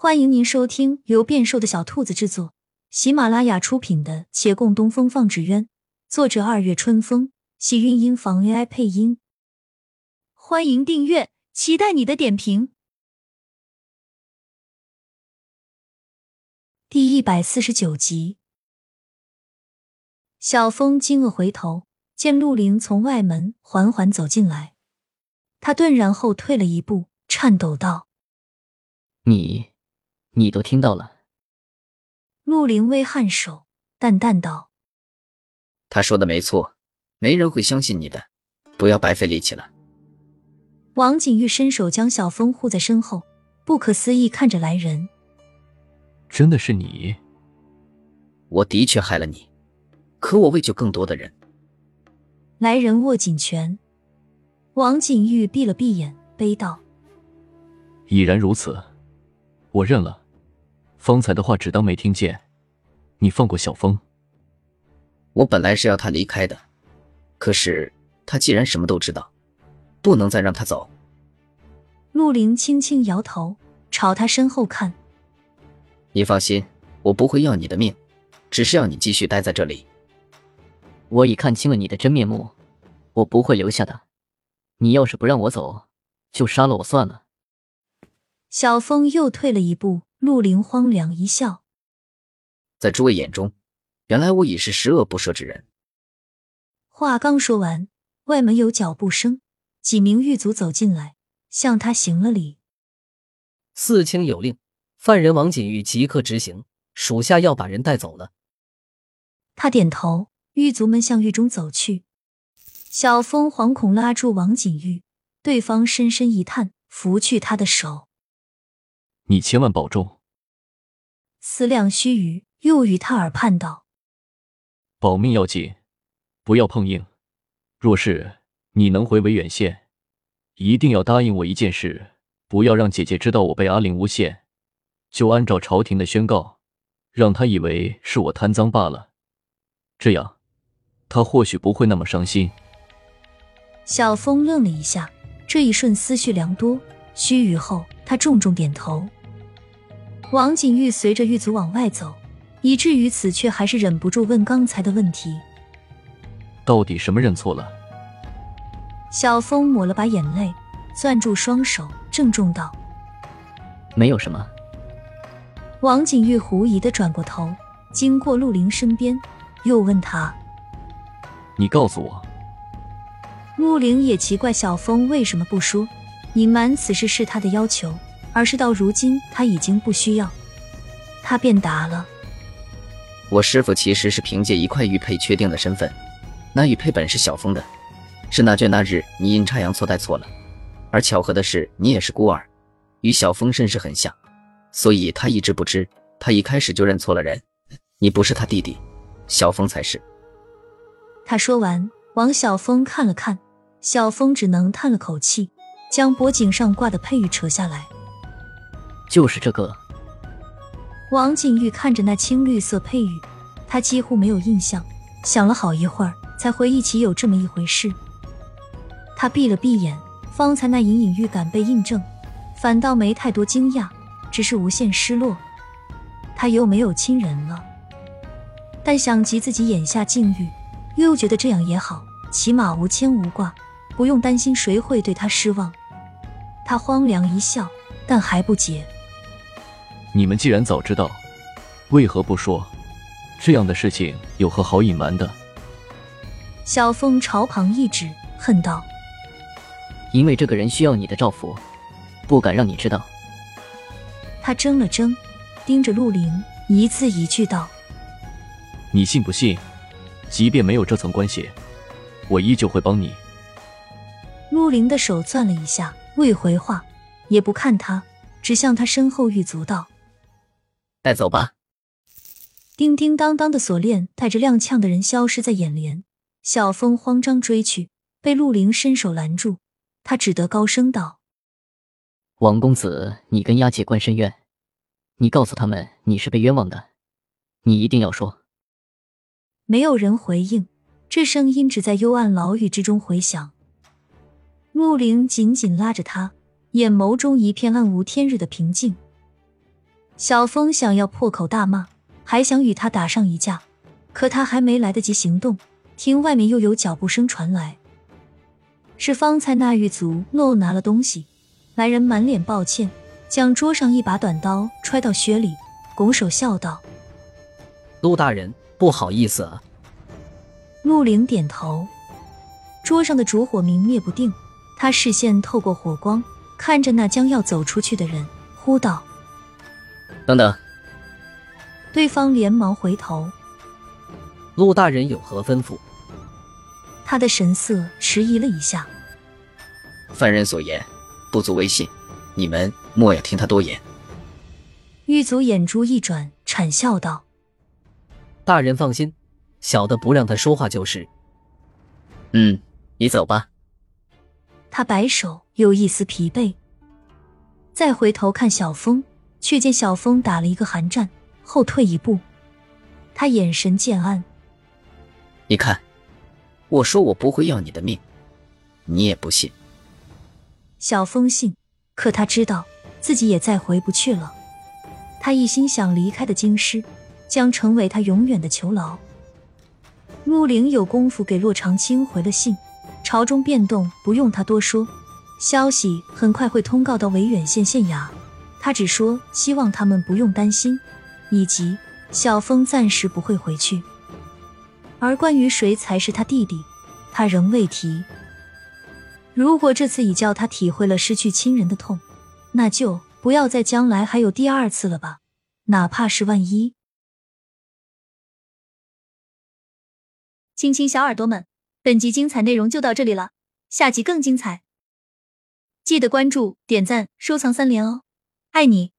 欢迎您收听由变瘦的小兔子制作、喜马拉雅出品的《且共东风放纸鸢》，作者二月春风，喜韵音房 AI 配音。欢迎订阅，期待你的点评。第一百四十九集，小峰惊愕回头，见陆凌从外门缓缓走进来，他顿然后退了一步，颤抖道：“你。”你都听到了。陆凌微颔首，淡淡道：“他说的没错，没人会相信你的，不要白费力气了。”王景玉伸手将小峰护在身后，不可思议看着来人：“真的是你？我的确害了你，可我为救更多的人。”来人握紧拳，王景玉闭了闭眼，悲道：“已然如此，我认了。”方才的话只当没听见，你放过小峰。我本来是要他离开的，可是他既然什么都知道，不能再让他走。陆林轻轻摇头，朝他身后看。你放心，我不会要你的命，只是要你继续待在这里。我已看清了你的真面目，我不会留下的。你要是不让我走，就杀了我算了。小峰又退了一步。陆林荒凉一笑，在诸位眼中，原来我已是十恶不赦之人。话刚说完，外门有脚步声，几名狱卒走进来，向他行了礼。四卿有令，犯人王锦玉即刻执行，属下要把人带走了。他点头，狱卒们向狱中走去。小峰惶恐拉住王锦玉，对方深深一叹，拂去他的手。你千万保重。思量须臾，又与他耳畔道：“保命要紧，不要碰硬。若是你能回维远县，一定要答应我一件事：不要让姐姐知道我被阿玲诬陷。就按照朝廷的宣告，让她以为是我贪赃罢了。这样，她或许不会那么伤心。”小峰愣了一下，这一瞬思绪良多。须臾后，他重重点头。王景玉随着狱卒往外走，以至于此却还是忍不住问刚才的问题：“到底什么认错了？”小峰抹了把眼泪，攥住双手，郑重道：“没有什么。”王景玉狐疑的转过头，经过陆凌身边，又问他：“你告诉我。”陆凌也奇怪小峰为什么不说，隐瞒此事是他的要求。而是到如今他已经不需要，他便答了：“我师傅其实是凭借一块玉佩确定了身份，那玉佩本是小峰的，是那卷那日你阴差阳错带错了，而巧合的是你也是孤儿，与小峰甚是很像，所以他一直不知，他一开始就认错了人，你不是他弟弟，小峰才是。”他说完，往小峰看了看，小峰只能叹了口气，将脖颈上挂的佩玉扯下来。就是这个。王景玉看着那青绿色佩玉，他几乎没有印象，想了好一会儿，才回忆起有这么一回事。他闭了闭眼，方才那隐隐预感被印证，反倒没太多惊讶，只是无限失落。他又没有亲人了，但想及自己眼下境遇，又觉得这样也好，起码无牵无挂，不用担心谁会对他失望。他荒凉一笑，但还不解。你们既然早知道，为何不说？这样的事情有何好隐瞒的？小凤朝旁一指，恨道：“因为这个人需要你的照拂，不敢让你知道。”他怔了怔，盯着陆凌，一字一句道：“你信不信？即便没有这层关系，我依旧会帮你。”陆凌的手攥了一下，未回话，也不看他，只向他身后狱卒道。带走吧！叮叮当当的锁链带着踉跄的人消失在眼帘。小风慌张追去，被陆凌伸手拦住。他只得高声道：“王公子，你跟押解关深渊，你告诉他们你是被冤枉的，你一定要说。”没有人回应，这声音只在幽暗牢狱之中回响。陆凌紧紧拉着他，眼眸中一片暗无天日的平静。小峰想要破口大骂，还想与他打上一架，可他还没来得及行动，听外面又有脚步声传来，是方才那狱卒漏拿了东西。来人满脸抱歉，将桌上一把短刀揣到靴里，拱手笑道：“陆大人，不好意思啊。”陆凌点头。桌上的烛火明灭不定，他视线透过火光，看着那将要走出去的人，呼道：“等等！”对方连忙回头：“陆大人有何吩咐？”他的神色迟疑了一下：“犯人所言。”不足为信，你们莫要听他多言。狱卒眼珠一转，谄笑道：“大人放心，小的不让他说话就是。”嗯，你走吧。他摆手，有一丝疲惫。再回头看小峰，却见小峰打了一个寒战，后退一步。他眼神渐暗。你看，我说我不会要你的命，你也不信。小峰信，可他知道自己也再回不去了。他一心想离开的京师，将成为他永远的囚牢。陆凌有功夫给洛长青回了信，朝中变动不用他多说，消息很快会通告到维远县县衙。他只说希望他们不用担心，以及小峰暂时不会回去。而关于谁才是他弟弟，他仍未提。如果这次已叫他体会了失去亲人的痛，那就不要在将来还有第二次了吧，哪怕是万一。亲亲小耳朵们，本集精彩内容就到这里了，下集更精彩，记得关注、点赞、收藏三连哦，爱你。